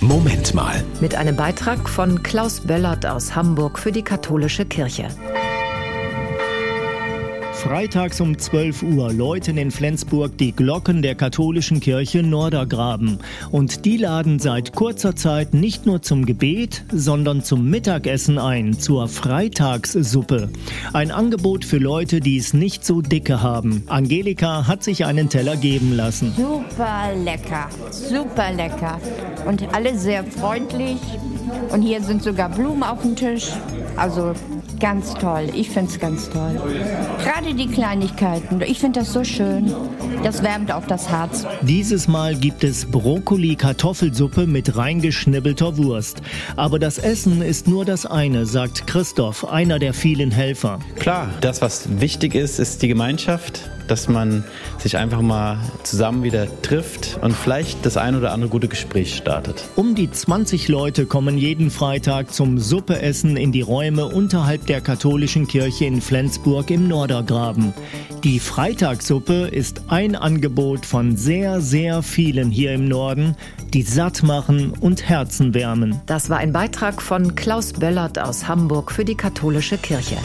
Moment mal. Mit einem Beitrag von Klaus Böllert aus Hamburg für die katholische Kirche. Freitags um 12 Uhr läuten in Flensburg die Glocken der katholischen Kirche Nordergraben. Und die laden seit kurzer Zeit nicht nur zum Gebet, sondern zum Mittagessen ein, zur Freitagssuppe. Ein Angebot für Leute, die es nicht so dicke haben. Angelika hat sich einen Teller geben lassen. Super lecker, super lecker. Und alle sehr freundlich. Und hier sind sogar Blumen auf dem Tisch. Also ganz toll. Ich finde es ganz toll. Gerade die Kleinigkeiten. Ich finde das so schön. Das wärmt auf das Herz. Dieses Mal gibt es Brokkoli-Kartoffelsuppe mit reingeschnibbelter Wurst. Aber das Essen ist nur das eine, sagt Christoph, einer der vielen Helfer. Klar, das, was wichtig ist, ist die Gemeinschaft dass man sich einfach mal zusammen wieder trifft und vielleicht das ein oder andere gute Gespräch startet. Um die 20 Leute kommen jeden Freitag zum Suppeessen in die Räume unterhalb der katholischen Kirche in Flensburg im Nordergraben. Die Freitagssuppe ist ein Angebot von sehr, sehr vielen hier im Norden, die satt machen und Herzen wärmen. Das war ein Beitrag von Klaus Böllert aus Hamburg für die katholische Kirche.